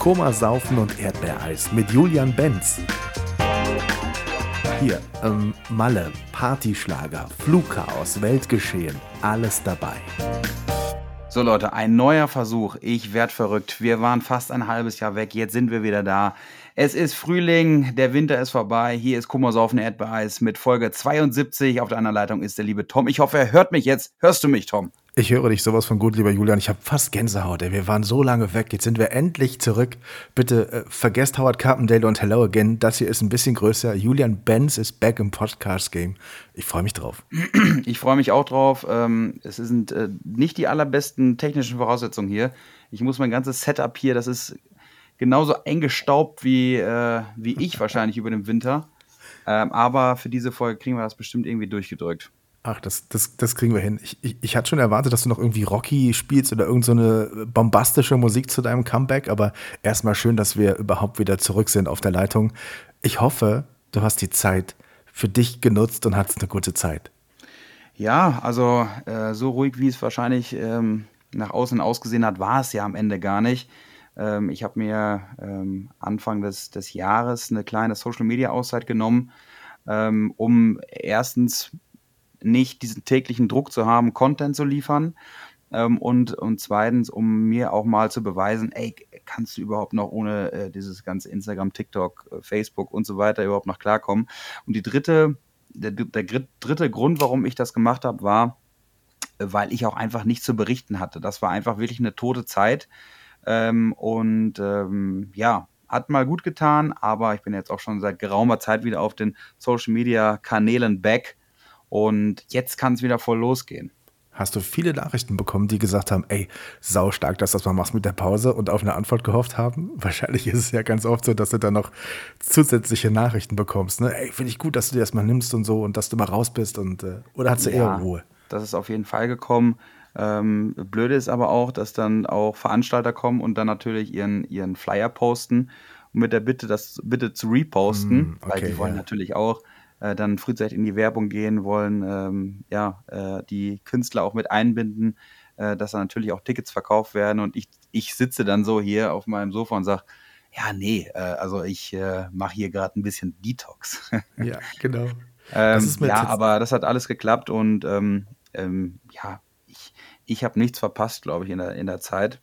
Koma Saufen und Erdbeereis mit Julian Benz. Hier, ähm, Malle, Partyschlager, Flugchaos, Weltgeschehen, alles dabei. So Leute, ein neuer Versuch. Ich werd verrückt. Wir waren fast ein halbes Jahr weg. Jetzt sind wir wieder da. Es ist Frühling, der Winter ist vorbei. Hier ist Kummersaufen Erdbeereis mit Folge 72. Auf der anderen Leitung ist der liebe Tom. Ich hoffe, er hört mich jetzt. Hörst du mich, Tom? Ich höre dich sowas von gut, lieber Julian. Ich habe fast Gänsehaut. Ey. Wir waren so lange weg. Jetzt sind wir endlich zurück. Bitte äh, vergesst Howard Carpendale und Hello Again. Das hier ist ein bisschen größer. Julian Benz ist back im Podcast-Game. Ich freue mich drauf. Ich freue mich auch drauf. Ähm, es sind äh, nicht die allerbesten technischen Voraussetzungen hier. Ich muss mein ganzes Setup hier, das ist genauso eingestaubt wie, äh, wie ich wahrscheinlich über den Winter. Ähm, aber für diese Folge kriegen wir das bestimmt irgendwie durchgedrückt. Ach, das, das, das kriegen wir hin. Ich, ich, ich hatte schon erwartet, dass du noch irgendwie Rocky spielst oder irgendeine so bombastische Musik zu deinem Comeback, aber erstmal schön, dass wir überhaupt wieder zurück sind auf der Leitung. Ich hoffe, du hast die Zeit für dich genutzt und hattest eine gute Zeit. Ja, also äh, so ruhig, wie es wahrscheinlich ähm, nach außen ausgesehen hat, war es ja am Ende gar nicht. Ähm, ich habe mir ähm, Anfang des, des Jahres eine kleine Social-Media-Auszeit genommen, ähm, um erstens nicht diesen täglichen Druck zu haben, Content zu liefern. Ähm, und, und zweitens, um mir auch mal zu beweisen, ey, kannst du überhaupt noch ohne äh, dieses ganze Instagram, TikTok, äh, Facebook und so weiter überhaupt noch klarkommen? Und die dritte, der, der dritte Grund, warum ich das gemacht habe, war, äh, weil ich auch einfach nichts zu berichten hatte. Das war einfach wirklich eine tote Zeit. Ähm, und ähm, ja, hat mal gut getan, aber ich bin jetzt auch schon seit geraumer Zeit wieder auf den Social Media Kanälen back und jetzt kann es wieder voll losgehen. Hast du viele Nachrichten bekommen, die gesagt haben, ey, sau stark, dass du das mal machst mit der Pause und auf eine Antwort gehofft haben? Wahrscheinlich ist es ja ganz oft so, dass du dann noch zusätzliche Nachrichten bekommst. Ne? Ey, finde ich gut, dass du dir das mal nimmst und so und dass du mal raus bist. Und, äh, oder hast du ja, eher Ruhe? Das ist auf jeden Fall gekommen. Ähm, blöde ist aber auch, dass dann auch Veranstalter kommen und dann natürlich ihren, ihren Flyer posten mit der Bitte, das bitte zu reposten, mm, okay, weil die wollen ja. natürlich auch äh, dann frühzeitig in die Werbung gehen wollen, ähm, ja, äh, die Künstler auch mit einbinden, äh, dass dann natürlich auch Tickets verkauft werden und ich, ich sitze dann so hier auf meinem Sofa und sage, ja, nee, äh, also ich äh, mache hier gerade ein bisschen Detox. ja, genau. ähm, ja, aber das hat alles geklappt und ähm, ähm, ja, ich, ich habe nichts verpasst, glaube ich, in der, in der Zeit.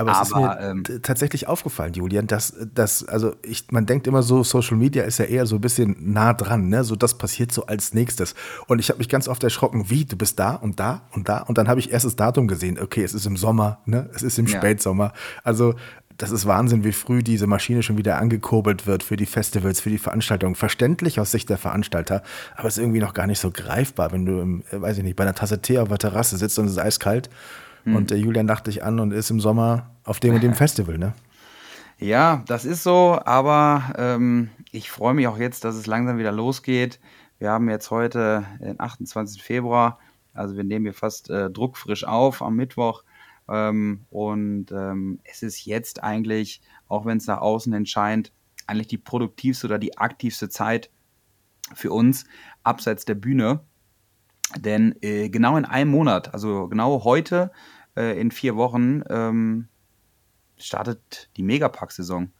Aber, es Aber, ist mir ähm, tatsächlich aufgefallen, Julian, dass, dass also ich, man denkt immer so, Social Media ist ja eher so ein bisschen nah dran, ne? So das passiert so als nächstes. Und ich habe mich ganz oft erschrocken, wie, du bist da und da und da. Und dann habe ich erst das Datum gesehen, okay, es ist im Sommer, ne? Es ist im ja. Spätsommer. Also das ist Wahnsinn, wie früh diese Maschine schon wieder angekurbelt wird für die Festivals, für die Veranstaltungen. Verständlich aus Sicht der Veranstalter, aber es ist irgendwie noch gar nicht so greifbar, wenn du, im, äh, weiß ich nicht, bei einer Tasse Tee auf der Terrasse sitzt und es ist eiskalt Mhm. Und der Julian dachte ich an und ist im Sommer auf dem und dem Festival, ne? Ja, das ist so, aber ähm, ich freue mich auch jetzt, dass es langsam wieder losgeht. Wir haben jetzt heute den 28. Februar, also wir nehmen hier fast äh, druckfrisch auf am Mittwoch. Ähm, und ähm, es ist jetzt eigentlich, auch wenn es nach außen entscheint, eigentlich die produktivste oder die aktivste Zeit für uns abseits der Bühne. Denn äh, genau in einem Monat, also genau heute, äh, in vier Wochen, ähm, startet die Megapack-Saison.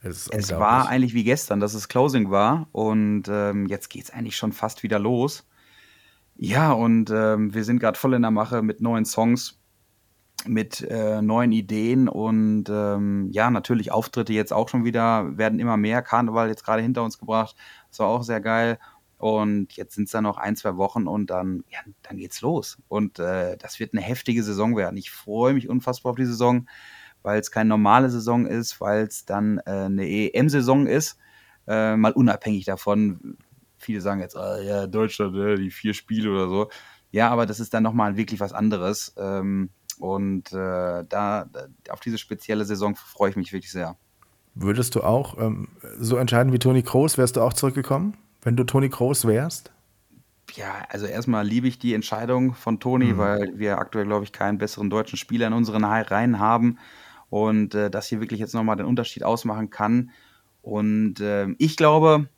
Es war eigentlich wie gestern, dass es Closing war und ähm, jetzt geht es eigentlich schon fast wieder los. Ja, und ähm, wir sind gerade voll in der Mache mit neuen Songs, mit äh, neuen Ideen und ähm, ja, natürlich Auftritte jetzt auch schon wieder, werden immer mehr. Karneval jetzt gerade hinter uns gebracht, das war auch sehr geil. Und jetzt sind es dann noch ein, zwei Wochen und dann, ja, dann geht's los. Und äh, das wird eine heftige Saison werden. Ich freue mich unfassbar auf die Saison, weil es keine normale Saison ist, weil es dann äh, eine EM-Saison ist. Äh, mal unabhängig davon. Viele sagen jetzt, ah, ja, Deutschland, äh, die vier Spiele oder so. Ja, aber das ist dann nochmal wirklich was anderes. Ähm, und äh, da, auf diese spezielle Saison freue ich mich wirklich sehr. Würdest du auch ähm, so entscheiden wie Toni Kroos? Wärst du auch zurückgekommen? Wenn du Toni Kroos wärst? Ja, also erstmal liebe ich die Entscheidung von Toni, mhm. weil wir aktuell, glaube ich, keinen besseren deutschen Spieler in unseren Reihen haben und äh, das hier wirklich jetzt nochmal den Unterschied ausmachen kann. Und äh, ich glaube,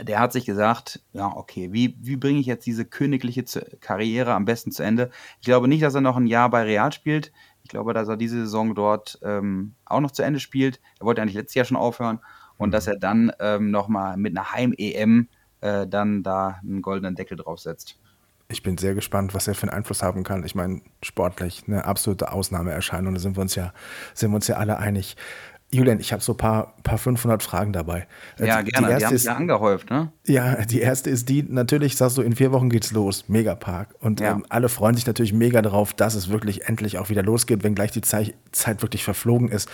der hat sich gesagt, ja, okay, wie, wie bringe ich jetzt diese königliche Karriere am besten zu Ende? Ich glaube nicht, dass er noch ein Jahr bei Real spielt. Ich glaube, dass er diese Saison dort ähm, auch noch zu Ende spielt. Er wollte eigentlich letztes Jahr schon aufhören und dass er dann ähm, nochmal mit einer Heim-EM äh, dann da einen goldenen Deckel draufsetzt. Ich bin sehr gespannt, was er für einen Einfluss haben kann. Ich meine, sportlich eine absolute Ausnahmeerscheinung, da sind wir uns ja, sind wir uns ja alle einig. Julian, ich habe so ein paar, paar 500 Fragen dabei. Äh, ja, die, gerne. Die, erste die haben ist, ja angehäuft, ne? Ja, die erste ist die, natürlich sagst du, in vier Wochen geht's los, Megapark. Und ja. ähm, alle freuen sich natürlich mega darauf, dass es wirklich endlich auch wieder losgeht, wenn gleich die Zeit, Zeit wirklich verflogen ist.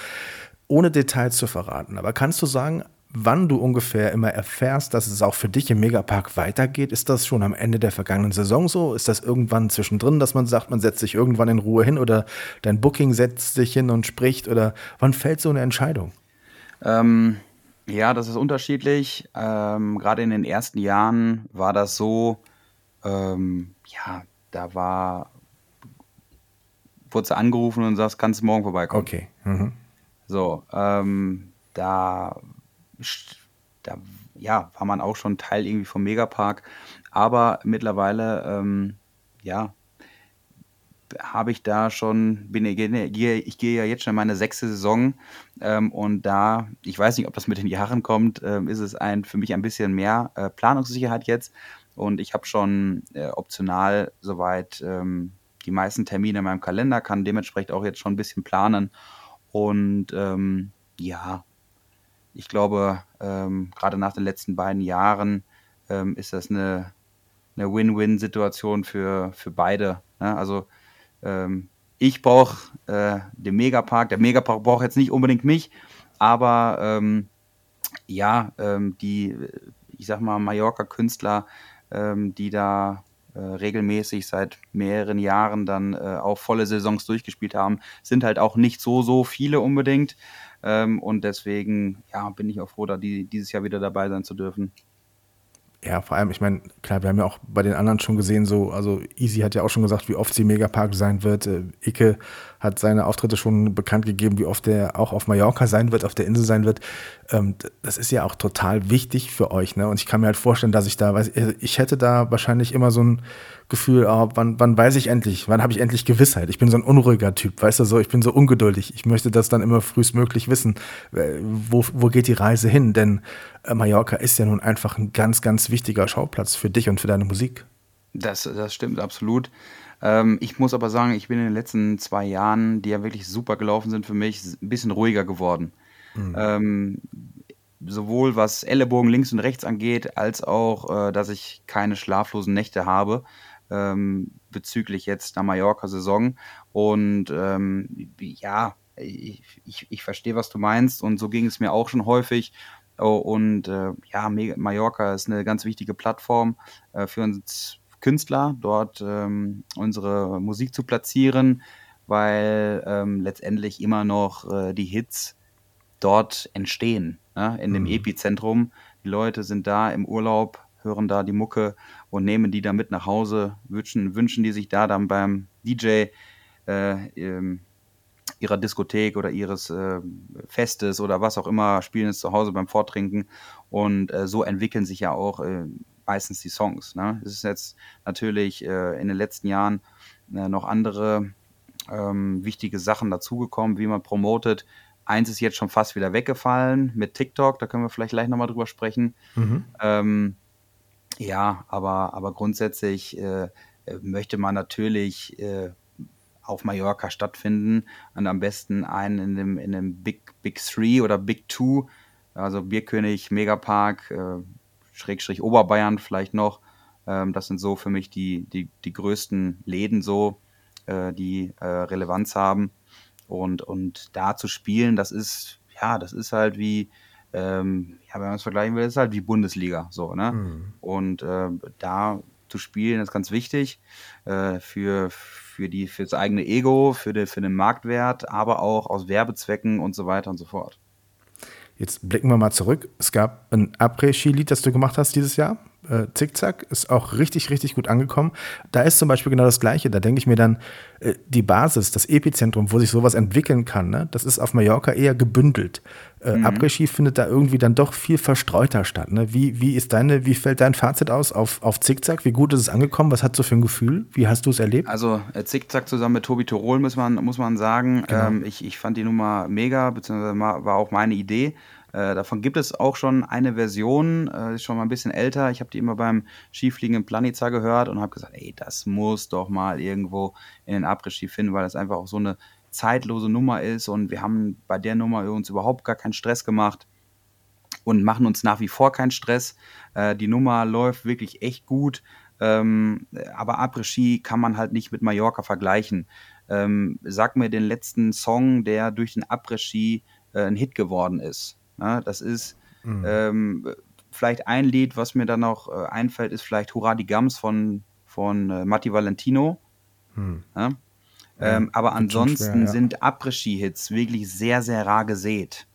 Ohne Details zu verraten. Aber kannst du sagen, wann du ungefähr immer erfährst, dass es auch für dich im Megapark weitergeht? Ist das schon am Ende der vergangenen Saison so? Ist das irgendwann zwischendrin, dass man sagt, man setzt sich irgendwann in Ruhe hin oder dein Booking setzt sich hin und spricht? Oder wann fällt so eine Entscheidung? Ähm, ja, das ist unterschiedlich. Ähm, Gerade in den ersten Jahren war das so, ähm, ja, da war, wurde sie angerufen und sagst, kannst du morgen vorbeikommen. Okay. Mhm. So, ähm, da da ja, war man auch schon Teil irgendwie vom Megapark. Aber mittlerweile, ähm, ja, habe ich da schon, bin, ich, ich gehe ja jetzt schon in meine sechste Saison. Ähm, und da, ich weiß nicht, ob das mit den Jahren kommt, ähm, ist es ein, für mich ein bisschen mehr äh, Planungssicherheit jetzt. Und ich habe schon äh, optional soweit ähm, die meisten Termine in meinem Kalender, kann dementsprechend auch jetzt schon ein bisschen planen und ähm, ja, ich glaube, ähm, gerade nach den letzten beiden Jahren ähm, ist das eine, eine Win-Win-Situation für, für beide. Ne? Also ähm, ich brauche äh, den Megapark, der Megapark braucht jetzt nicht unbedingt mich, aber ähm, ja, ähm, die, ich sag mal, Mallorca-Künstler, die da äh, regelmäßig seit mehreren Jahren dann äh, auch volle Saisons durchgespielt haben, sind halt auch nicht so, so viele unbedingt. Ähm, und deswegen ja, bin ich auch froh, da die, dieses Jahr wieder dabei sein zu dürfen. Ja, vor allem, ich meine, klar, wir haben ja auch bei den anderen schon gesehen, so, also Easy hat ja auch schon gesagt, wie oft sie Megapark sein wird. Äh, Icke hat seine Auftritte schon bekannt gegeben, wie oft er auch auf Mallorca sein wird, auf der Insel sein wird. Ähm, das ist ja auch total wichtig für euch, ne? Und ich kann mir halt vorstellen, dass ich da, weiß, ich hätte da wahrscheinlich immer so ein Gefühl, oh, wann, wann weiß ich endlich, wann habe ich endlich Gewissheit? Ich bin so ein unruhiger Typ, weißt du so, ich bin so ungeduldig. Ich möchte das dann immer frühestmöglich wissen, äh, wo, wo geht die Reise hin? Denn äh, Mallorca ist ja nun einfach ein ganz, ganz wichtiger Schauplatz für dich und für deine Musik. Das, das stimmt absolut. Ähm, ich muss aber sagen, ich bin in den letzten zwei Jahren, die ja wirklich super gelaufen sind für mich, ein bisschen ruhiger geworden. Mhm. Ähm, sowohl was Ellenbogen links und rechts angeht, als auch, äh, dass ich keine schlaflosen Nächte habe ähm, bezüglich jetzt der Mallorca-Saison. Und ähm, ja, ich, ich, ich verstehe, was du meinst. Und so ging es mir auch schon häufig. Oh, und äh, ja, Mallorca ist eine ganz wichtige Plattform äh, für uns Künstler, dort ähm, unsere Musik zu platzieren, weil ähm, letztendlich immer noch äh, die Hits dort entstehen, ne? in dem mhm. Epizentrum. Die Leute sind da im Urlaub, hören da die Mucke und nehmen die dann mit nach Hause, wünschen, wünschen die sich da dann beim DJ äh, ähm, ihrer Diskothek oder ihres äh, Festes oder was auch immer, spielen es zu Hause beim Vortrinken und äh, so entwickeln sich ja auch äh, meistens die Songs. Ne? Es ist jetzt natürlich äh, in den letzten Jahren äh, noch andere ähm, wichtige Sachen dazugekommen, wie man promotet. Eins ist jetzt schon fast wieder weggefallen mit TikTok, da können wir vielleicht gleich nochmal drüber sprechen. Mhm. Ähm, ja, aber, aber grundsätzlich äh, möchte man natürlich auf Mallorca stattfinden und am besten einen in dem, in dem Big, Big Three oder Big Two, also Bierkönig, Megapark, äh, Schrägstrich Oberbayern vielleicht noch. Ähm, das sind so für mich die, die, die größten Läden so, äh, die äh, Relevanz haben. Und, und da zu spielen, das ist, ja, das ist halt wie, ähm, ja, wenn man es vergleichen will, ist halt wie Bundesliga, so, ne? Mhm. Und äh, da zu spielen ist ganz wichtig äh, für, für, die, für das eigene Ego, für, die, für den Marktwert, aber auch aus Werbezwecken und so weiter und so fort. Jetzt blicken wir mal zurück. Es gab ein Après-Ski-Lied, das du gemacht hast dieses Jahr. Äh, Zickzack ist auch richtig, richtig gut angekommen. Da ist zum Beispiel genau das Gleiche. Da denke ich mir dann, äh, die Basis, das Epizentrum, wo sich sowas entwickeln kann, ne, das ist auf Mallorca eher gebündelt. Äh, mhm. Après-Ski findet da irgendwie dann doch viel verstreuter statt. Ne? Wie, wie ist deine, wie fällt dein Fazit aus auf, auf Zickzack? Wie gut ist es angekommen? Was hast du für ein Gefühl? Wie hast du es erlebt? Also äh, Zickzack zusammen mit Tobi Tirol muss man, muss man sagen. Genau. Ähm, ich, ich fand die Nummer mega, beziehungsweise war auch meine Idee. Äh, davon gibt es auch schon eine Version, äh, ist schon mal ein bisschen älter. Ich habe die immer beim Skifliegen in Planica gehört und habe gesagt, ey, das muss doch mal irgendwo in den Après-Ski finden, weil das einfach auch so eine zeitlose Nummer ist und wir haben bei der Nummer uns überhaupt gar keinen Stress gemacht und machen uns nach wie vor keinen Stress. Äh, die Nummer läuft wirklich echt gut, ähm, aber Après-Ski kann man halt nicht mit Mallorca vergleichen. Ähm, sag mir den letzten Song, der durch den Après-Ski äh, ein Hit geworden ist. Na, das ist mhm. ähm, vielleicht ein Lied, was mir dann noch äh, einfällt, ist vielleicht Hurra die Gams von, von äh, Matti Valentino. Mhm. Ja? Ähm, aber ansonsten schwer, ja. sind Après-Ski-Hits wirklich sehr, sehr rar gesät.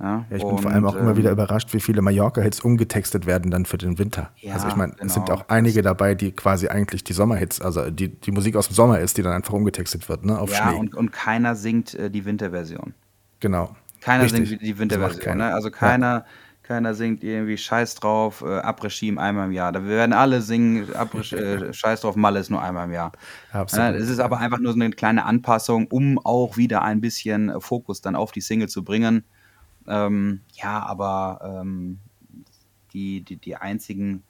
Ja, ja, ich bin und, vor allem auch ähm, immer wieder überrascht, wie viele Mallorca-Hits umgetextet werden dann für den Winter. Ja, also ich meine, genau. es sind genau. auch einige dabei, die quasi eigentlich die Sommerhits, also die, die Musik aus dem Sommer ist, die dann einfach umgetextet wird, ne, auf ja, Schnee. Und, und keiner singt äh, die Winterversion. Genau. Keiner Richtig. singt die Winterversion. Ne? Also keiner, ja. keiner singt irgendwie Scheiß drauf, äh, Après-Ski einmal im Jahr. Da werden alle singen, Après, äh, Scheiß drauf, Malle ist nur einmal im Jahr. Absolut. Es ist aber einfach nur so eine kleine Anpassung, um auch wieder ein bisschen äh, Fokus dann auf die Single zu bringen. Ähm, ja, aber ähm, die, die, die einzigen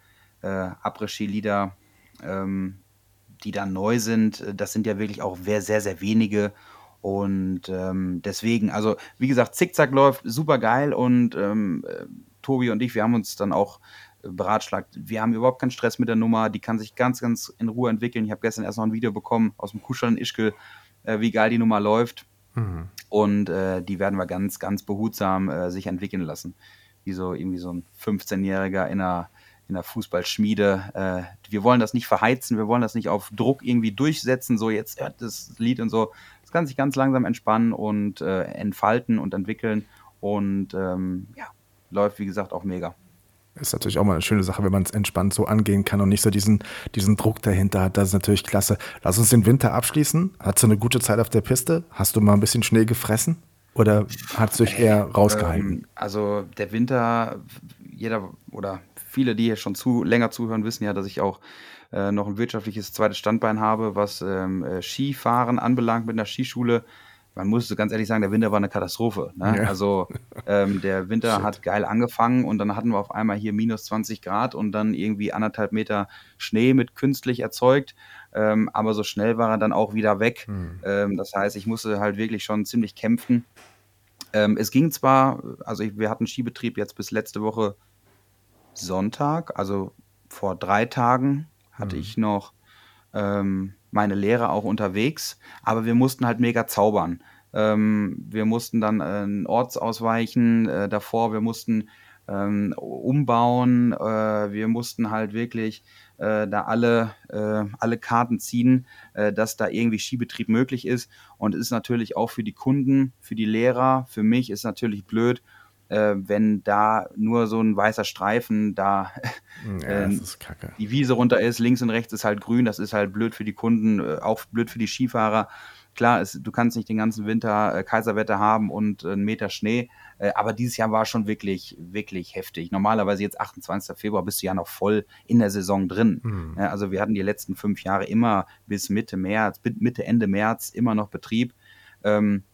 äh, Après-Ski-Lieder, ähm, die da neu sind, äh, das sind ja wirklich auch sehr, sehr wenige. Und ähm, deswegen, also wie gesagt, Zickzack läuft super geil und ähm, äh, Tobi und ich, wir haben uns dann auch äh, beratschlagt. Wir haben überhaupt keinen Stress mit der Nummer, die kann sich ganz, ganz in Ruhe entwickeln. Ich habe gestern erst noch ein Video bekommen aus dem Kuscheln Ischgl, äh, wie geil die Nummer läuft. Mhm. Und äh, die werden wir ganz, ganz behutsam äh, sich entwickeln lassen. Wie so irgendwie so ein 15-Jähriger in einer, in einer Fußballschmiede. Äh, wir wollen das nicht verheizen, wir wollen das nicht auf Druck irgendwie durchsetzen, so jetzt hört das Lied und so, es kann sich ganz langsam entspannen und äh, entfalten und entwickeln und ähm, ja, läuft wie gesagt auch mega. Ist natürlich auch mal eine schöne Sache, wenn man es entspannt so angehen kann und nicht so diesen, diesen Druck dahinter hat. Das ist natürlich klasse. Lass uns den Winter abschließen. Hattest du eine gute Zeit auf der Piste? Hast du mal ein bisschen Schnee gefressen? Oder hat es dich eher rausgehalten? Ähm, also der Winter, jeder oder viele, die hier schon zu, länger zuhören, wissen ja, dass ich auch äh, noch ein wirtschaftliches zweites Standbein habe, was ähm, äh, Skifahren anbelangt mit einer Skischule. Man muss ganz ehrlich sagen, der Winter war eine Katastrophe. Ne? Ja. Also ähm, der Winter Shit. hat geil angefangen und dann hatten wir auf einmal hier minus 20 Grad und dann irgendwie anderthalb Meter Schnee mit künstlich erzeugt. Ähm, aber so schnell war er dann auch wieder weg. Hm. Ähm, das heißt, ich musste halt wirklich schon ziemlich kämpfen. Ähm, es ging zwar, also ich, wir hatten Skibetrieb jetzt bis letzte Woche Sonntag, also vor drei Tagen hatte mhm. ich noch ähm, meine Lehre auch unterwegs, aber wir mussten halt mega zaubern. Ähm, wir mussten dann äh, Orts ausweichen äh, davor, wir mussten ähm, umbauen, äh, wir mussten halt wirklich äh, da alle, äh, alle Karten ziehen, äh, dass da irgendwie Skibetrieb möglich ist. Und es ist natürlich auch für die Kunden, für die Lehrer, für mich ist natürlich blöd, äh, wenn da nur so ein weißer Streifen da ja, äh, die Wiese runter ist, links und rechts ist halt grün, das ist halt blöd für die Kunden, äh, auch blöd für die Skifahrer. Klar, es, du kannst nicht den ganzen Winter äh, Kaiserwetter haben und einen Meter Schnee, äh, aber dieses Jahr war schon wirklich, wirklich heftig. Normalerweise jetzt 28. Februar bist du ja noch voll in der Saison drin. Mhm. Also wir hatten die letzten fünf Jahre immer bis Mitte März, Mitte, Ende März immer noch Betrieb. Ähm,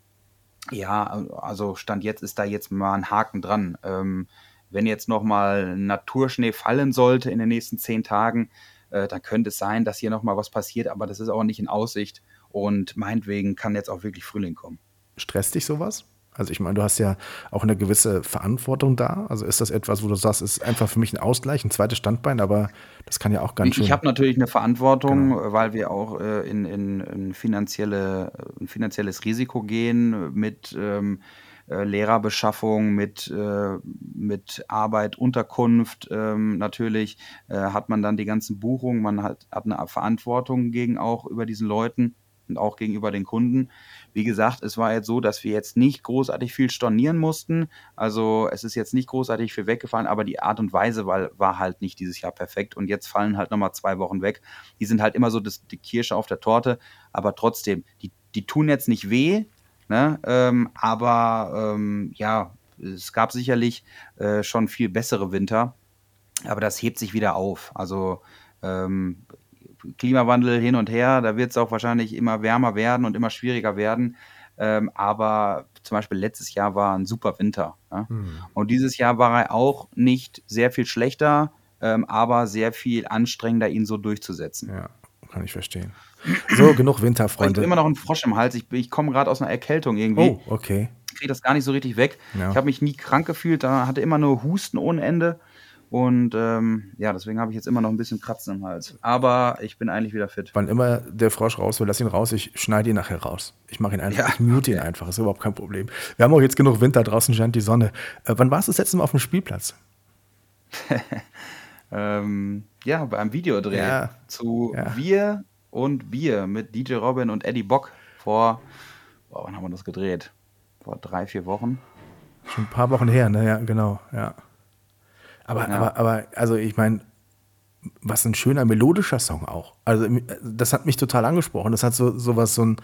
ja, also Stand jetzt ist da jetzt mal ein Haken dran. Ähm, wenn jetzt nochmal Naturschnee fallen sollte in den nächsten zehn Tagen, äh, dann könnte es sein, dass hier nochmal was passiert, aber das ist auch nicht in Aussicht. Und meinetwegen kann jetzt auch wirklich Frühling kommen. Stresst dich sowas? Also ich meine, du hast ja auch eine gewisse Verantwortung da. Also ist das etwas, wo du sagst, ist einfach für mich ein Ausgleich, ein zweites Standbein, aber das kann ja auch ganz ich, schön. Ich habe natürlich eine Verantwortung, genau. weil wir auch äh, in, in, in finanzielle, ein finanzielles Risiko gehen mit ähm, äh, Lehrerbeschaffung, mit, äh, mit Arbeit, Unterkunft. Ähm, natürlich äh, hat man dann die ganzen Buchungen, man hat, hat eine Verantwortung gegen auch über diesen Leuten. und auch gegenüber den Kunden. Wie gesagt, es war jetzt so, dass wir jetzt nicht großartig viel stornieren mussten. Also es ist jetzt nicht großartig viel weggefallen, aber die Art und Weise war, war halt nicht dieses Jahr perfekt. Und jetzt fallen halt nochmal zwei Wochen weg. Die sind halt immer so das, die Kirsche auf der Torte, aber trotzdem, die, die tun jetzt nicht weh, ne? Ähm, aber ähm, ja, es gab sicherlich äh, schon viel bessere Winter, aber das hebt sich wieder auf. Also ähm, Klimawandel hin und her, da wird es auch wahrscheinlich immer wärmer werden und immer schwieriger werden. Ähm, aber zum Beispiel letztes Jahr war ein super Winter. Ja? Mhm. Und dieses Jahr war er auch nicht sehr viel schlechter, ähm, aber sehr viel anstrengender, ihn so durchzusetzen. Ja, kann ich verstehen. So, genug Winter, Freunde. Ich habe immer noch einen Frosch im Hals. Ich, ich komme gerade aus einer Erkältung irgendwie. Oh, okay. Ich kriege das gar nicht so richtig weg. Ja. Ich habe mich nie krank gefühlt, da hatte immer nur Husten ohne Ende. Und ähm, ja, deswegen habe ich jetzt immer noch ein bisschen Kratzen im Hals. Aber ich bin eigentlich wieder fit. Wann immer der Frosch raus will, lass ihn raus. Ich schneide ihn nachher raus. Ich mache ihn einfach, ja. ich mute ihn einfach. Ist überhaupt kein Problem. Wir haben auch jetzt genug Winter, draußen scheint die Sonne. Äh, wann warst du das letzte Mal auf dem Spielplatz? ähm, ja, beim Videodreh ja. zu ja. Wir und Wir mit DJ Robin und Eddie Bock vor, boah, wann haben wir das gedreht? Vor drei, vier Wochen. Schon ein paar Wochen her, ne? Ja, genau, ja. Aber, ja. aber, aber, also ich meine, was ein schöner melodischer Song auch. Also das hat mich total angesprochen. Das hat so sowas, so ein,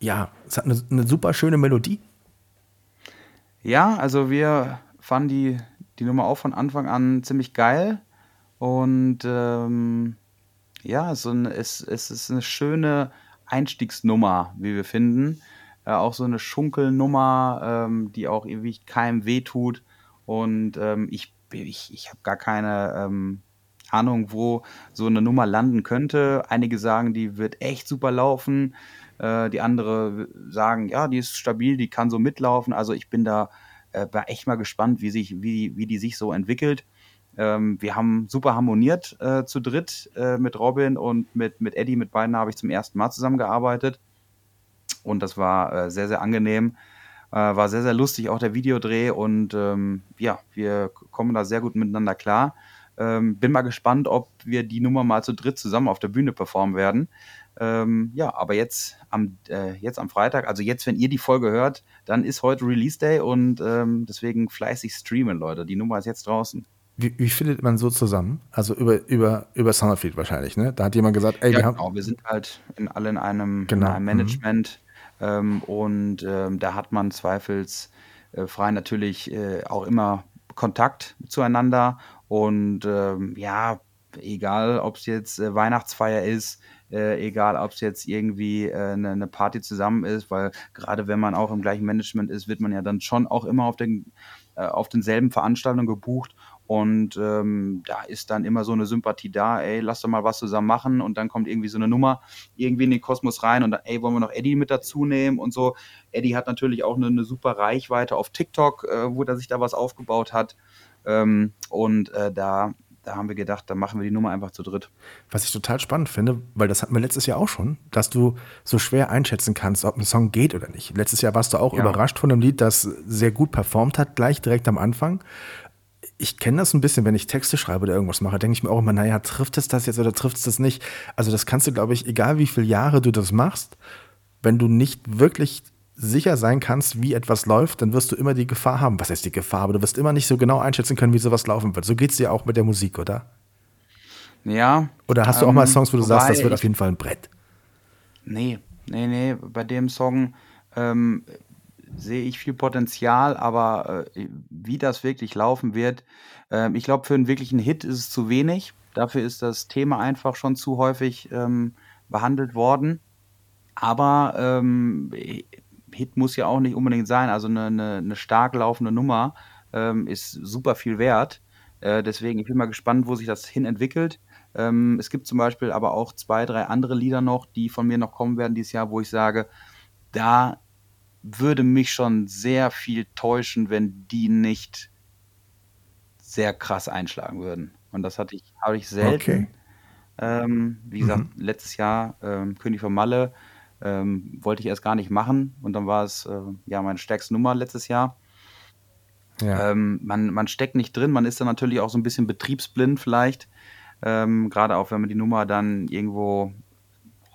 ja, es hat eine, eine super schöne Melodie. Ja, also wir fanden die, die Nummer auch von Anfang an ziemlich geil. Und ähm, ja, so ein, es, es ist eine schöne Einstiegsnummer, wie wir finden. Äh, auch so eine Schunkelnummer, ähm, die auch irgendwie keinem wehtut. Und ähm, ich ich, ich habe gar keine ähm, Ahnung, wo so eine Nummer landen könnte. Einige sagen, die wird echt super laufen. Äh, die andere sagen, ja, die ist stabil, die kann so mitlaufen. Also ich bin da äh, echt mal gespannt, wie, sich, wie, wie die sich so entwickelt. Ähm, wir haben super harmoniert äh, zu dritt äh, mit Robin und mit, mit Eddie. Mit beiden habe ich zum ersten Mal zusammengearbeitet. Und das war äh, sehr, sehr angenehm. Äh, war sehr, sehr lustig, auch der Videodreh und ähm, ja, wir kommen da sehr gut miteinander klar. Ähm, bin mal gespannt, ob wir die Nummer mal zu dritt zusammen auf der Bühne performen werden. Ähm, ja, aber jetzt am, äh, jetzt am Freitag, also jetzt, wenn ihr die Folge hört, dann ist heute Release Day und ähm, deswegen fleißig streamen, Leute. Die Nummer ist jetzt draußen. Wie, wie, findet man so zusammen? Also über, über, über Summerfield wahrscheinlich, ne? Da hat jemand gesagt, ey, ja, wir genau, haben. wir sind halt in, alle in einem, genau. in einem Management. Mhm ähm, und ähm, da hat man zweifelsfrei natürlich äh, auch immer Kontakt zueinander. Und ähm, ja, egal ob es jetzt äh, Weihnachtsfeier ist, äh, egal ob es jetzt irgendwie eine, eine Party zusammen ist, weil gerade wenn man auch im gleichen Management ist, wird man ja dann schon auch immer auf den auf denselben Veranstaltungen gebucht und ähm, da ist dann immer so eine Sympathie da, ey, lass doch mal was zusammen machen. Und dann kommt irgendwie so eine Nummer irgendwie in den Kosmos rein und dann, ey, wollen wir noch Eddie mit dazu nehmen und so. Eddie hat natürlich auch eine, eine super Reichweite auf TikTok, äh, wo er sich da was aufgebaut hat. Ähm, und äh, da, da haben wir gedacht, da machen wir die Nummer einfach zu dritt. Was ich total spannend finde, weil das hatten wir letztes Jahr auch schon, dass du so schwer einschätzen kannst, ob ein Song geht oder nicht. Letztes Jahr warst du auch ja. überrascht von einem Lied, das sehr gut performt hat, gleich direkt am Anfang ich kenne das ein bisschen, wenn ich Texte schreibe oder irgendwas mache, denke ich mir auch immer, naja, trifft es das jetzt oder trifft es das nicht? Also das kannst du, glaube ich, egal wie viele Jahre du das machst, wenn du nicht wirklich sicher sein kannst, wie etwas läuft, dann wirst du immer die Gefahr haben. Was heißt die Gefahr? Aber du wirst immer nicht so genau einschätzen können, wie sowas laufen wird. So geht es dir auch mit der Musik, oder? Ja. Oder hast du auch mal ähm, Songs, wo du sagst, das wird auf jeden Fall ein Brett? Nee, nee, nee. Bei dem Song ähm, sehe ich viel Potenzial, aber äh, wie das wirklich laufen wird, äh, ich glaube, für einen wirklichen Hit ist es zu wenig. Dafür ist das Thema einfach schon zu häufig ähm, behandelt worden. Aber ähm, Hit muss ja auch nicht unbedingt sein. Also eine, eine, eine stark laufende Nummer ähm, ist super viel wert. Äh, deswegen, ich bin mal gespannt, wo sich das hin entwickelt. Ähm, es gibt zum Beispiel aber auch zwei, drei andere Lieder noch, die von mir noch kommen werden dieses Jahr, wo ich sage, da würde mich schon sehr viel täuschen, wenn die nicht sehr krass einschlagen würden. Und das hatte ich, habe ich selten. Okay. Ähm, wie gesagt, mhm. letztes Jahr ähm, König von Malle ähm, wollte ich erst gar nicht machen und dann war es äh, ja meine stärkste Nummer letztes Jahr. Ja. Ähm, man, man steckt nicht drin, man ist dann natürlich auch so ein bisschen betriebsblind vielleicht. Ähm, gerade auch wenn man die Nummer dann irgendwo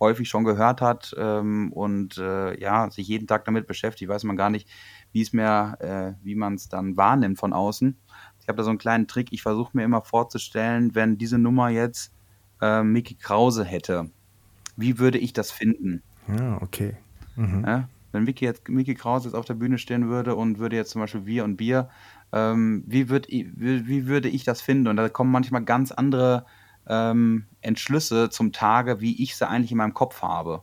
häufig schon gehört hat ähm, und äh, ja, sich jeden Tag damit beschäftigt, weiß man gar nicht, wie es mehr, äh, wie man es dann wahrnimmt von außen. Ich habe da so einen kleinen Trick, ich versuche mir immer vorzustellen, wenn diese Nummer jetzt äh, Mickey Krause hätte, wie würde ich das finden? Ja, okay. Mhm. Ja? Wenn Mickey, jetzt, Mickey Krause jetzt auf der Bühne stehen würde und würde jetzt zum Beispiel Wir und Bier, ähm, wie, würd, wie, wie würde ich das finden? Und da kommen manchmal ganz andere ähm, Entschlüsse zum Tage, wie ich sie eigentlich in meinem Kopf habe.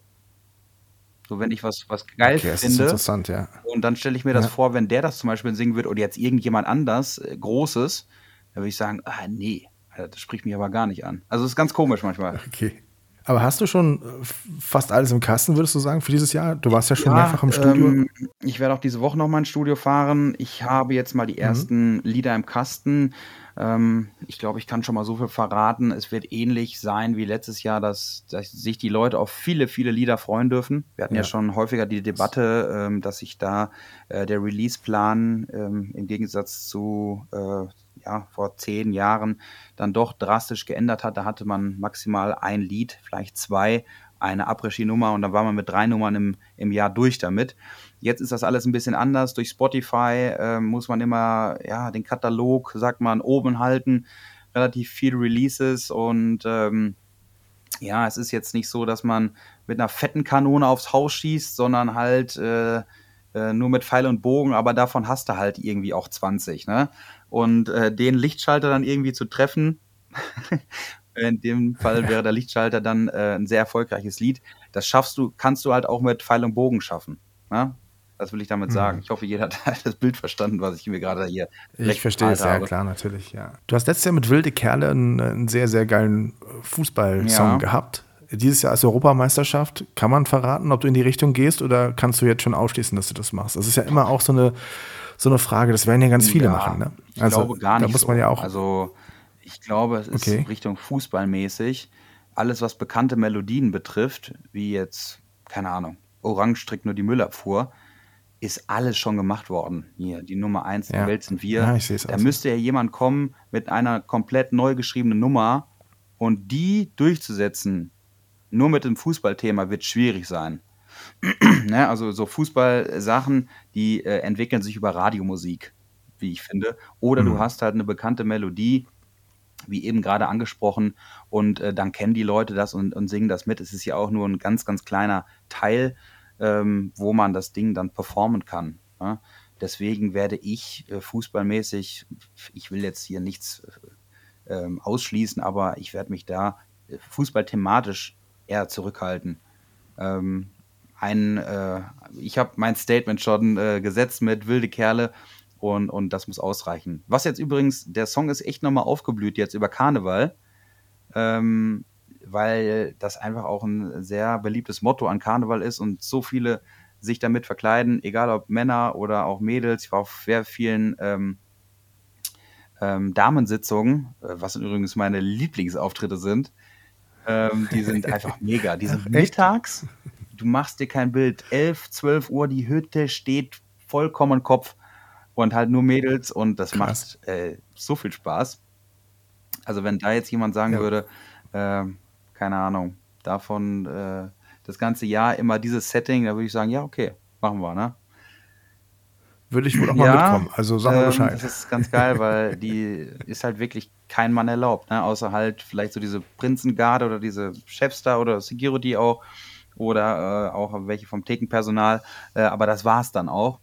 So, wenn ich was, was geil okay, finde. interessant, ja. Und dann stelle ich mir das ja. vor, wenn der das zum Beispiel singen würde oder jetzt irgendjemand anders, äh, Großes, dann würde ich sagen, ah, nee, das spricht mich aber gar nicht an. Also, es ist ganz komisch manchmal. Okay. Aber hast du schon äh, fast alles im Kasten, würdest du sagen, für dieses Jahr? Du warst ja schon ja, mehrfach im Studio. Ähm, ich werde auch diese Woche noch mal ins Studio fahren. Ich habe jetzt mal die mhm. ersten mhm. Lieder im Kasten. Ähm, ich glaube, ich kann schon mal so viel verraten. Es wird ähnlich sein wie letztes Jahr, dass, dass sich die Leute auf viele, viele Lieder freuen dürfen. Wir hatten ja, ja schon häufiger die Debatte, ähm, dass sich da äh, der Release-Plan ähm, im Gegensatz zu äh, ja, vor zehn Jahren dann doch drastisch geändert hat. Da hatte man maximal ein Lied, vielleicht zwei, eine Après-Ski-Nummer und dann war man mit drei Nummern im, im Jahr durch damit. Jetzt ist das alles ein bisschen anders. Durch Spotify äh, muss man immer ja, den Katalog, sagt man, oben halten. Relativ viele Releases und ähm, ja, es ist jetzt nicht so, dass man mit einer fetten Kanone aufs Haus schießt, sondern halt äh, äh, nur mit Pfeil und Bogen, aber davon hast du halt irgendwie auch 20. Ne? Und äh, den Lichtschalter dann irgendwie zu treffen, in dem Fall wäre der Lichtschalter dann äh, ein sehr erfolgreiches Lied. Das schaffst du, kannst du halt auch mit Pfeil und Bogen schaffen. Ne? Das will ich damit sagen. Mhm. Ich hoffe, jeder hat das Bild verstanden, was ich mir gerade hier. Ich verstehe es, ja klar, natürlich, ja. Du hast letztes Jahr mit Wilde Kerle einen, einen sehr, sehr geilen Fußballsong ja. gehabt. Dieses Jahr als Europameisterschaft. Kann man verraten, ob du in die Richtung gehst oder kannst du jetzt schon ausschließen, dass du das machst? Das ist ja immer auch so eine so eine Frage. Das werden ja ganz viele ja, machen. Ne? Ich also, glaube gar nicht. Da muss man ja auch. Also ich glaube, es ist okay. Richtung Fußballmäßig. Alles, was bekannte Melodien betrifft, wie jetzt, keine Ahnung, Orange trägt nur die Müllabfuhr, ist alles schon gemacht worden. Hier, die Nummer 1 ja. der Welt sind wir. Ja, ich da also. müsste ja jemand kommen mit einer komplett neu geschriebenen Nummer und die durchzusetzen, nur mit dem Fußballthema, wird schwierig sein. ne, also so Fußballsachen, die äh, entwickeln sich über Radiomusik, wie ich finde. Oder mhm. du hast halt eine bekannte Melodie, wie eben gerade angesprochen, und äh, dann kennen die Leute das und, und, singen das mit. Es ist ja auch nur ein ganz, ganz kleiner Teil, ähm, wo man das Ding dann performen kann. Ja? Deswegen werde ich äh, fußballmäßig, ich will jetzt hier nichts äh, ähm, ausschließen, aber ich werde mich da äh, fußballthematisch eher zurückhalten. Ähm, ein, äh, ich habe mein Statement schon äh, gesetzt mit wilde Kerle und, und das muss ausreichen. Was jetzt übrigens, der Song ist echt nochmal aufgeblüht jetzt über Karneval, ähm, weil das einfach auch ein sehr beliebtes Motto an Karneval ist und so viele sich damit verkleiden, egal ob Männer oder auch Mädels. Ich war auf sehr vielen ähm, ähm, Damensitzungen, äh, was übrigens meine Lieblingsauftritte sind. Ähm, die sind einfach mega. Die sind mittags du machst dir kein Bild. 11, 12 Uhr, die Hütte steht vollkommen Kopf und halt nur Mädels und das Krass. macht äh, so viel Spaß. Also wenn da jetzt jemand sagen ja. würde, äh, keine Ahnung, davon äh, das ganze Jahr immer dieses Setting, da würde ich sagen, ja, okay, machen wir, ne? Würde ich wohl auch mal ja, mitkommen. Also sag mal ähm, Bescheid. Das ist ganz geil, weil die ist halt wirklich kein Mann erlaubt, ne? Außer halt vielleicht so diese Prinzengarde oder diese Chefs da oder Security auch oder äh, auch welche vom Thekenpersonal. Äh, aber das war es dann auch.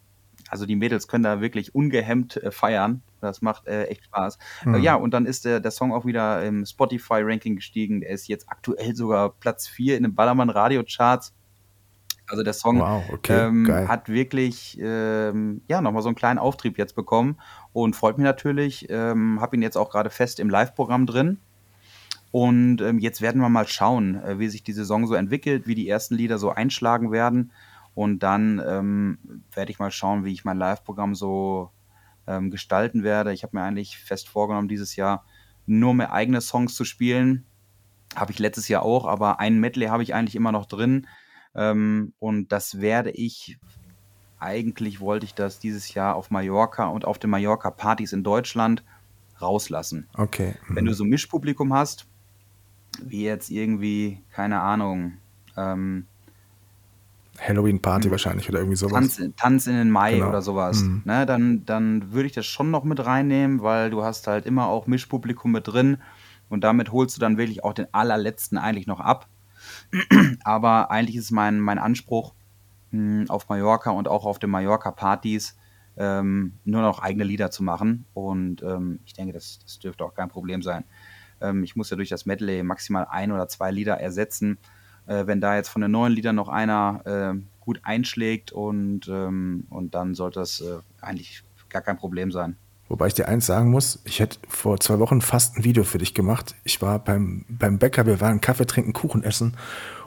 Also die Mädels können da wirklich ungehemmt äh, feiern. Das macht äh, echt Spaß. Mhm. ja, und dann ist der, der Song auch wieder im Spotify-Ranking gestiegen. Der ist jetzt aktuell sogar Platz 4 in den Ballermann Radio-Charts. Also der Song wow, okay, ähm, hat wirklich ähm, ja nochmal so einen kleinen Auftrieb jetzt bekommen und freut mich natürlich. Ähm, habe ihn jetzt auch gerade fest im Live-Programm drin. Und ähm, jetzt werden wir mal schauen, äh, wie sich die Saison so entwickelt, wie die ersten Lieder so einschlagen werden. Und dann ähm, werde ich mal schauen, wie ich mein Live-Programm so ähm, gestalten werde. Ich habe mir eigentlich fest vorgenommen, dieses Jahr nur mehr eigene Songs zu spielen. Habe ich letztes Jahr auch, aber ein Medley habe ich eigentlich immer noch drin. Ähm, und das werde ich, eigentlich wollte ich das dieses Jahr auf Mallorca und auf den Mallorca-Partys in Deutschland rauslassen. Okay. Mhm. Wenn du so ein Mischpublikum hast, wie jetzt irgendwie, keine Ahnung, Ähm, Halloween-Party wahrscheinlich oder irgendwie sowas. Tanz, Tanz in den Mai genau. oder sowas. Mhm. Ne, dann, dann würde ich das schon noch mit reinnehmen, weil du hast halt immer auch Mischpublikum mit drin und damit holst du dann wirklich auch den allerletzten eigentlich noch ab. Aber eigentlich ist mein, mein Anspruch mh, hm, auf Mallorca und auch auf den Mallorca-Partys ähm, nur noch eigene Lieder zu machen. Und ähm, ich denke, das, das dürfte auch kein Problem sein. Ähm, ich muss ja durch das Medley maximal ein oder zwei Lieder ersetzen. Äh, wenn da jetzt von den neuen Liedern noch einer äh, gut einschlägt und, ähm, und dann sollte das äh, eigentlich gar kein Problem sein. Wobei ich dir eins sagen muss, ich hätte vor zwei Wochen fast ein Video für dich gemacht. Ich war beim, beim Bäcker, wir waren Kaffee trinken, Kuchen essen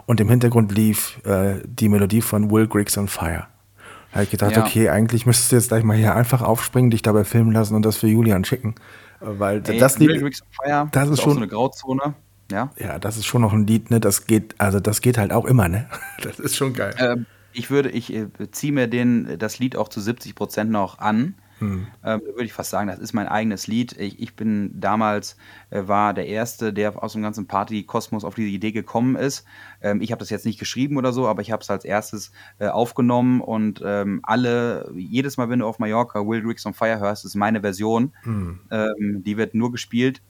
und im Hintergrund lief äh, die Melodie von Will Griggs on Fire. Da habe ich gedacht, ja. okay, eigentlich müsstest du jetzt gleich mal hier einfach aufspringen, dich dabei filmen lassen und das für Julian schicken. Weil hey, das Lied, Fire, das ist, ist schon so eine Grauzone. Ja. ja, das ist schon noch ein Lied, ne? Das geht, also das geht halt auch immer, ne? Das ist schon geil. Ähm, ich würde, ich äh, ziehe mir den, das Lied auch zu 70 Prozent noch an. Hm. Ähm, würde ich fast sagen, das ist mein eigenes Lied. Ich, ich bin damals, äh, war der Erste, der aus dem ganzen Party-Kosmos auf diese Idee gekommen ist. Ähm, ich habe das jetzt nicht geschrieben oder so, aber ich habe es als erstes äh, aufgenommen und ähm, alle, jedes Mal, wenn du auf Mallorca Will Griggs on Fire hörst, ist meine Version. Hm. Ähm, die wird nur gespielt.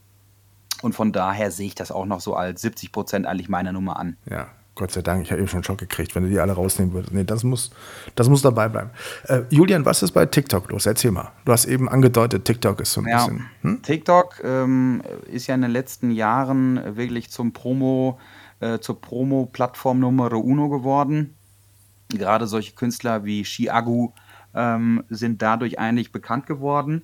Und von daher sehe ich das auch noch so als 70 Prozent eigentlich meiner Nummer an. Ja, Gott sei Dank, ich habe eben schon einen Schock gekriegt, wenn du die alle rausnehmen würdest. Nee, das muss, das muss dabei bleiben. Äh, Julian, was ist bei TikTok los? Erzähl mal. Du hast eben angedeutet, TikTok ist so ein ja, bisschen. Hm? TikTok ähm, ist ja in den letzten Jahren wirklich zum Promo, äh, zur Promo-Plattform Nummer uno geworden. Gerade solche Künstler wie Shiagu ähm, sind dadurch eigentlich bekannt geworden.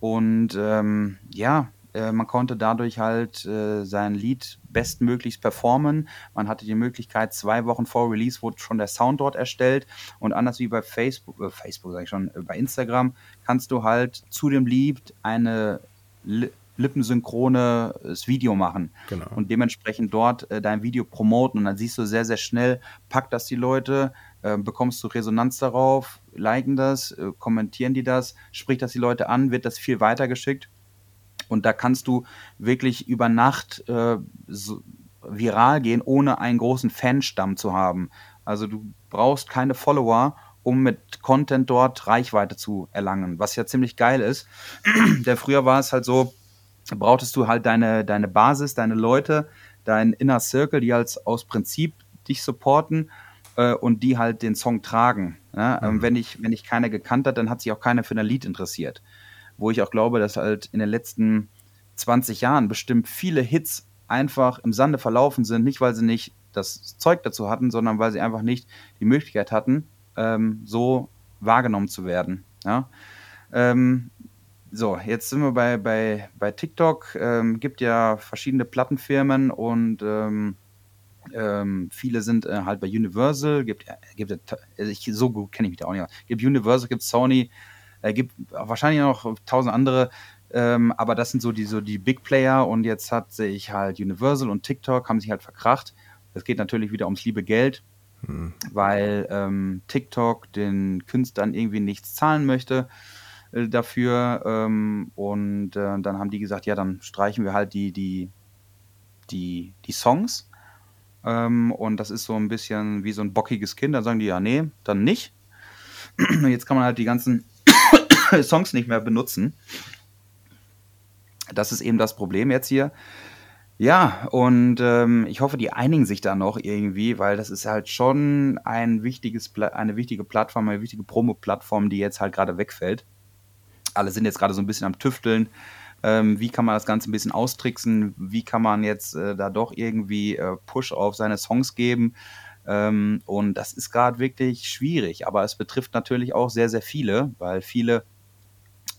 Und ähm, ja, äh, man konnte dadurch halt äh, sein Lied bestmöglichst performen. Man hatte die Möglichkeit, zwei Wochen vor Release wurde schon der Sound dort erstellt. Und anders wie bei Facebook, äh, Facebook sage ich schon, äh, bei Instagram, kannst du halt zu dem Lied eine Li lippensynchrones Video machen genau. und dementsprechend dort äh, dein Video promoten und dann siehst du sehr, sehr schnell, packt das die Leute, äh, bekommst du Resonanz darauf, liken das, äh, kommentieren die das, spricht das die Leute an, wird das viel weitergeschickt und da kannst du wirklich über Nacht äh, so viral gehen, ohne einen großen Fanstamm zu haben. Also du brauchst keine Follower, um mit Content dort Reichweite zu erlangen, was ja ziemlich geil ist. Denn früher war es halt so, brauchtest du halt deine, deine Basis, deine Leute, dein Inner Circle, die als aus Prinzip dich supporten äh, und die halt den Song tragen. Ja? Ähm, mhm. wenn, ich, wenn ich keiner gekannt hat, dann hat sich auch keiner für ein Lied interessiert wo ich auch glaube, dass halt in den letzten 20 Jahren bestimmt viele Hits einfach im Sande verlaufen sind, nicht weil sie nicht das Zeug dazu hatten, sondern weil sie einfach nicht die Möglichkeit hatten, ähm, so wahrgenommen zu werden. Ja? Ähm, so, jetzt sind wir bei, bei, bei TikTok. Ähm, gibt ja verschiedene Plattenfirmen und ähm, ähm, viele sind äh, halt bei Universal. Gibt, äh, gibt also ich, so gut kenne ich mich da auch nicht. Gibt Universal, gibt Sony, äh, gibt wahrscheinlich noch tausend andere, ähm, aber das sind so die, so die Big Player und jetzt hat sich halt Universal und TikTok haben sich halt verkracht. Es geht natürlich wieder ums liebe Geld, hm. weil ähm, TikTok den Künstlern irgendwie nichts zahlen möchte äh, dafür ähm, und äh, dann haben die gesagt, ja, dann streichen wir halt die, die, die, die Songs. Ähm, und das ist so ein bisschen wie so ein bockiges Kind. Dann sagen die, ja, nee, dann nicht. Und jetzt kann man halt die ganzen Songs nicht mehr benutzen. Das ist eben das Problem jetzt hier. Ja, und ähm, ich hoffe, die einigen sich da noch irgendwie, weil das ist halt schon ein wichtiges, eine wichtige Plattform, eine wichtige Promo-Plattform, die jetzt halt gerade wegfällt. Alle sind jetzt gerade so ein bisschen am Tüfteln. Ähm, wie kann man das Ganze ein bisschen austricksen? Wie kann man jetzt äh, da doch irgendwie äh, Push auf seine Songs geben? Ähm, und das ist gerade wirklich schwierig, aber es betrifft natürlich auch sehr, sehr viele, weil viele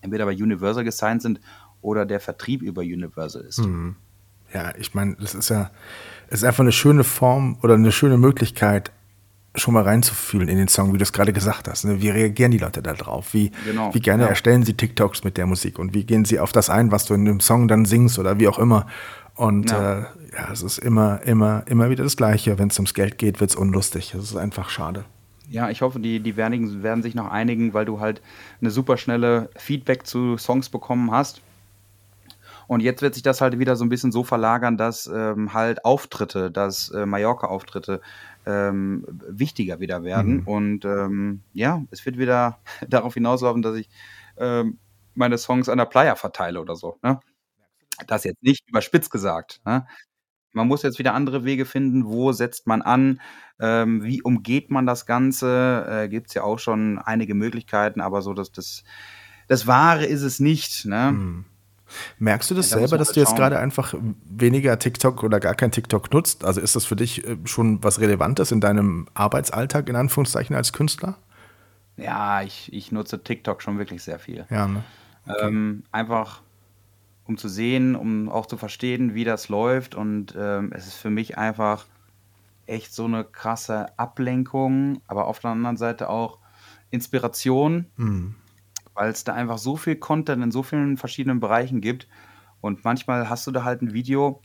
entweder bei Universal gesigned sind oder der Vertrieb über Universal ist. Mhm. Ja, ich meine, das ist ja, es ist einfach eine schöne Form oder eine schöne Möglichkeit, schon mal reinzufühlen in den Song, wie du es gerade gesagt hast. Ne? Wie reagieren die Leute da drauf? Wie, genau, wie gerne ja. erstellen sie TikToks mit der Musik und wie gehen sie auf das ein, was du in dem Song dann singst oder wie auch immer. Und ja, äh, ja es ist immer, immer, immer wieder das Gleiche. Wenn es ums Geld geht, wird es unlustig. Es ist einfach schade. Ja, ich hoffe, die, die werden, werden sich noch einigen, weil du halt eine super schnelle Feedback zu Songs bekommen hast. Und jetzt wird sich das halt wieder so ein bisschen so verlagern, dass ähm, halt Auftritte, dass äh, Mallorca-Auftritte ähm, wichtiger wieder werden. Mhm. Und ähm, ja, es wird wieder darauf hinauslaufen, dass ich ähm, meine Songs an der Playa verteile oder so. Ne? Das jetzt nicht überspitzt gesagt. Ne? Man muss jetzt wieder andere Wege finden. Wo setzt man an? Ähm, wie umgeht man das Ganze? Äh, Gibt es ja auch schon einige Möglichkeiten, aber so dass das, das Wahre ist es nicht. Ne? Mhm. Merkst du das ja, selber, dass du jetzt gerade einfach weniger TikTok oder gar kein TikTok nutzt? Also ist das für dich äh, schon was Relevantes in deinem Arbeitsalltag, in Anführungszeichen, als Künstler? Ja, ich, ich nutze TikTok schon wirklich sehr viel. Ja, ne? Okay. Ähm, einfach um zu sehen, um auch zu verstehen, wie das läuft. Und ähm, es ist für mich einfach echt so eine krasse Ablenkung, aber auf der anderen Seite auch Inspiration. Mhm weil es da einfach so viel Content in so vielen verschiedenen Bereichen gibt. Und manchmal hast du da halt ein Video,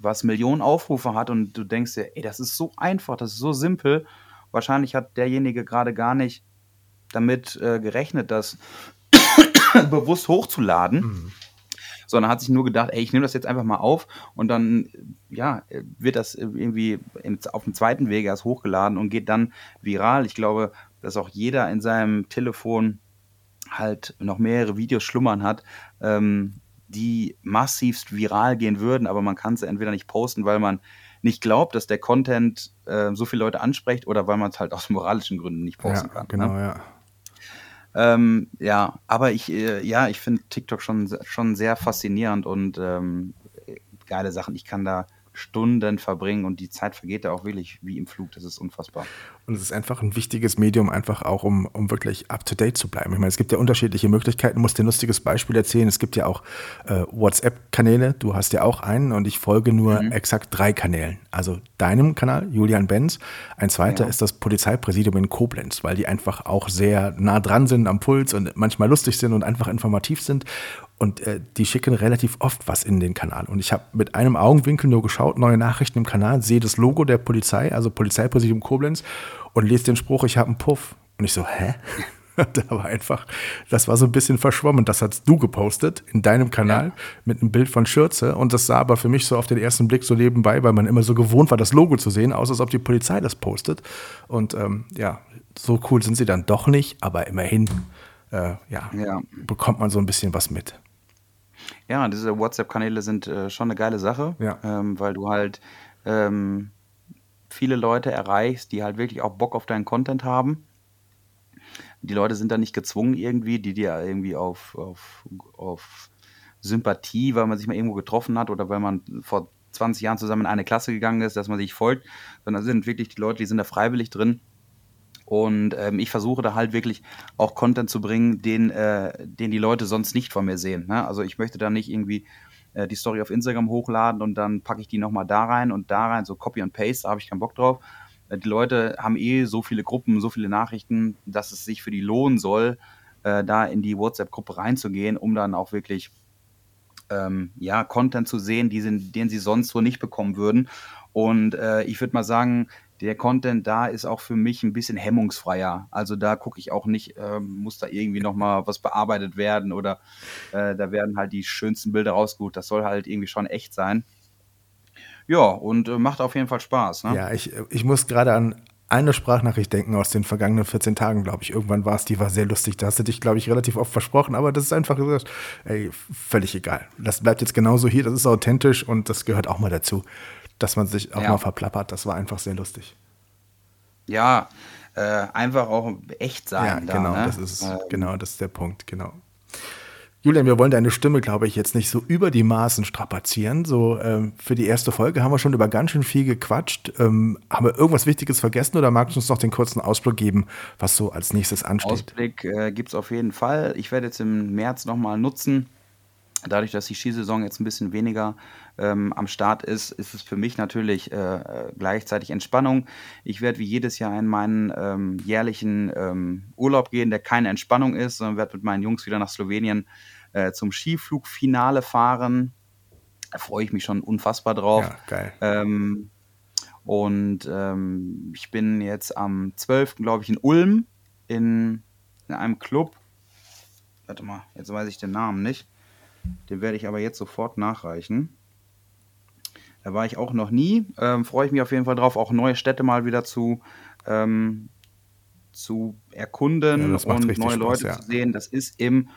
was Millionen Aufrufe hat und du denkst dir, ey, das ist so einfach, das ist so simpel. Wahrscheinlich hat derjenige gerade gar nicht damit äh, gerechnet, das bewusst hochzuladen. Mhm. Sondern hat sich nur gedacht, ey, ich nehme das jetzt einfach mal auf und dann, ja, wird das irgendwie auf dem zweiten Wege erst hochgeladen und geht dann viral. Ich glaube, dass auch jeder in seinem Telefon halt noch mehrere Videos schlummern hat, ähm, die massivst viral gehen würden, aber man kann sie entweder nicht posten, weil man nicht glaubt, dass der Content äh, so viele Leute anspricht oder weil man es halt aus moralischen Gründen nicht posten ja, kann. Genau, ne? ja. Ähm, ja, aber ich, äh, ja, ich finde TikTok schon, schon sehr faszinierend und ähm, geile Sachen. Ich kann da Stunden verbringen und die Zeit vergeht da auch wirklich wie im Flug. Das ist unfassbar. Und es ist einfach ein wichtiges Medium, einfach auch, um, um wirklich up to date zu bleiben. Ich meine, es gibt ja unterschiedliche Möglichkeiten. Ich muss dir ein lustiges Beispiel erzählen. Es gibt ja auch äh, WhatsApp-Kanäle. Du hast ja auch einen und ich folge nur mhm. exakt drei Kanälen. Also deinem Kanal, Julian Benz. Ein zweiter ja. ist das Polizeipräsidium in Koblenz, weil die einfach auch sehr nah dran sind am Puls und manchmal lustig sind und einfach informativ sind. Und äh, die schicken relativ oft was in den Kanal. Und ich habe mit einem Augenwinkel nur geschaut, neue Nachrichten im Kanal, sehe das Logo der Polizei, also Polizeipräsidium Koblenz, und lese den Spruch, ich habe einen Puff. Und ich so, hä? da war einfach, das war so ein bisschen verschwommen. Das hast du gepostet in deinem Kanal ja. mit einem Bild von Schürze. Und das sah aber für mich so auf den ersten Blick so nebenbei, weil man immer so gewohnt war, das Logo zu sehen, aus als ob die Polizei das postet. Und ähm, ja, so cool sind sie dann doch nicht, aber immerhin äh, ja, ja, bekommt man so ein bisschen was mit. Ja, diese WhatsApp-Kanäle sind äh, schon eine geile Sache, ja. ähm, weil du halt ähm, viele Leute erreichst, die halt wirklich auch Bock auf deinen Content haben. Die Leute sind da nicht gezwungen irgendwie, die dir irgendwie auf, auf, auf Sympathie, weil man sich mal irgendwo getroffen hat oder weil man vor 20 Jahren zusammen in eine Klasse gegangen ist, dass man sich folgt, sondern sind wirklich die Leute, die sind da freiwillig drin und ähm, ich versuche da halt wirklich auch Content zu bringen, den, äh, den die Leute sonst nicht von mir sehen. Ne? Also ich möchte da nicht irgendwie äh, die Story auf Instagram hochladen und dann packe ich die nochmal da rein und da rein, so Copy und Paste, da habe ich keinen Bock drauf. Äh, die Leute haben eh so viele Gruppen, so viele Nachrichten, dass es sich für die lohnen soll, äh, da in die WhatsApp-Gruppe reinzugehen, um dann auch wirklich ähm, ja, Content zu sehen, die sind, den sie sonst so nicht bekommen würden. Und äh, ich würde mal sagen, der Content da ist auch für mich ein bisschen hemmungsfreier. Also da gucke ich auch nicht, äh, muss da irgendwie nochmal was bearbeitet werden oder äh, da werden halt die schönsten Bilder rausgeholt. Das soll halt irgendwie schon echt sein. Ja, und äh, macht auf jeden Fall Spaß. Ne? Ja, ich, ich muss gerade an eine Sprachnachricht denken aus den vergangenen 14 Tagen, glaube ich. Irgendwann war es, die war sehr lustig. Da hast du dich, glaube ich, relativ oft versprochen, aber das ist einfach gesagt, ey, völlig egal. Das bleibt jetzt genauso hier, das ist authentisch und das gehört auch mal dazu dass man sich auch ja. mal verplappert. Das war einfach sehr lustig. Ja, äh, einfach auch echt sein. Ja, da, genau, ne? das ist ähm. genau, das ist der Punkt, genau. Julian, wir wollen deine Stimme, glaube ich, jetzt nicht so über die Maßen strapazieren. So ähm, für die erste Folge haben wir schon über ganz schön viel gequatscht. Ähm, haben wir irgendwas Wichtiges vergessen oder magst du uns noch den kurzen Ausblick geben, was so als nächstes ansteht? Ausblick äh, gibt es auf jeden Fall. Ich werde jetzt im März nochmal nutzen. Dadurch, dass die Skisaison jetzt ein bisschen weniger ähm, am Start ist, ist es für mich natürlich äh, gleichzeitig Entspannung. Ich werde wie jedes Jahr in meinen ähm, jährlichen ähm, Urlaub gehen, der keine Entspannung ist, sondern werde mit meinen Jungs wieder nach Slowenien äh, zum Skiflugfinale fahren. Da freue ich mich schon unfassbar drauf. Ja, geil. Ähm, und ähm, ich bin jetzt am 12. glaube ich in Ulm in, in einem Club. Warte mal, jetzt weiß ich den Namen nicht. Den werde ich aber jetzt sofort nachreichen. Da war ich auch noch nie. Ähm, Freue ich mich auf jeden Fall drauf, auch neue Städte mal wieder zu, ähm, zu erkunden ja, und neue Spaß, Leute ja. zu sehen. Das ist im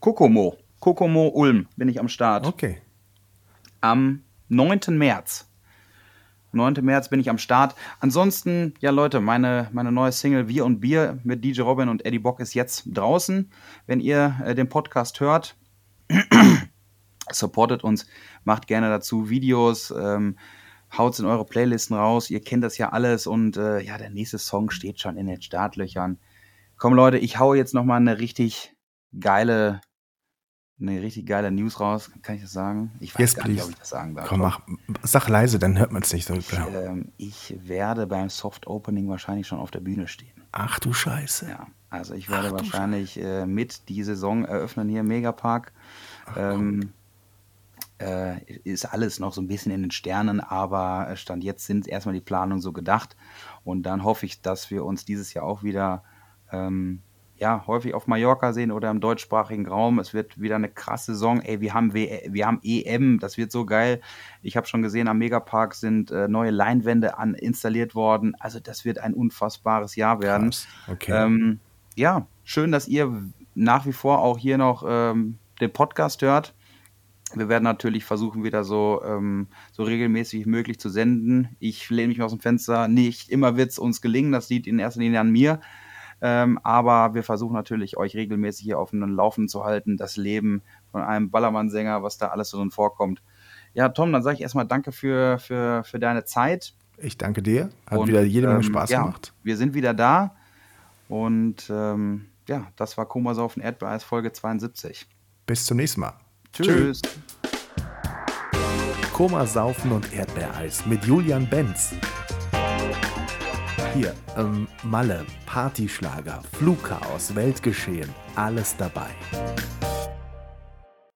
Kokomo. Kokomo Ulm bin ich am Start. Okay. Am 9. März. 9. März bin ich am Start. Ansonsten, ja Leute, meine, meine neue Single Wir und Bier mit DJ Robin und Eddie Bock ist jetzt draußen. Wenn ihr äh, den Podcast hört, supportet uns, macht gerne dazu Videos, ähm, haut in eure Playlisten raus. Ihr kennt das ja alles und äh, ja, der nächste Song steht schon in den Startlöchern. Komm Leute, ich haue jetzt noch mal eine richtig geile eine richtig geile News raus. Kann ich das sagen? Ich weiß yes, gar please. nicht, ob ich das sagen darf. Komm, mach, sag leise, dann hört man es nicht so. Ich, ähm, ich, werde beim Soft Opening wahrscheinlich schon auf der Bühne stehen. Ach du Scheiße. Ja, also ich werde Ach, wahrscheinlich äh, mit die Saison eröffnen hier im Megapark. Ähm, äh, ist alles noch so ein bisschen in den Sternen, aber Stand jetzt sind erstmal die Planungen so gedacht. Und dann hoffe ich, dass wir uns dieses Jahr auch wieder ähm, ja, häufig auf Mallorca sehen oder im deutschsprachigen Raum. Es wird wieder eine krasse Saison. Ey, wir haben, w wir haben EM, das wird so geil. Ich habe schon gesehen, am Megapark sind äh, neue Leinwände an, installiert worden. Also das wird ein unfassbares Jahr werden. Okay. Ähm, ja, schön, dass ihr nach wie vor auch hier noch ähm, den Podcast hört. Wir werden natürlich versuchen, wieder so, ähm, so regelmäßig wie möglich zu senden. Ich lehne mich aus dem Fenster. Nicht immer wird es uns gelingen. Das liegt in erster Linie an mir. Ähm, aber wir versuchen natürlich, euch regelmäßig hier auf dem Laufen zu halten, das Leben von einem Ballermann-Sänger, was da alles so drin vorkommt. Ja, Tom, dann sage ich erstmal danke für, für, für deine Zeit. Ich danke dir. Hat und, wieder jede Menge ähm, Spaß ja, gemacht. Wir sind wieder da. Und ähm, ja, das war Komasaufen Erdbeereis Folge 72. Bis zum nächsten Mal. Tschüss. Tschüss. Komasaufen und Erdbeereis mit Julian Benz. Hier, ähm, Malle, Partyschlager, Flugchaos, Weltgeschehen, alles dabei.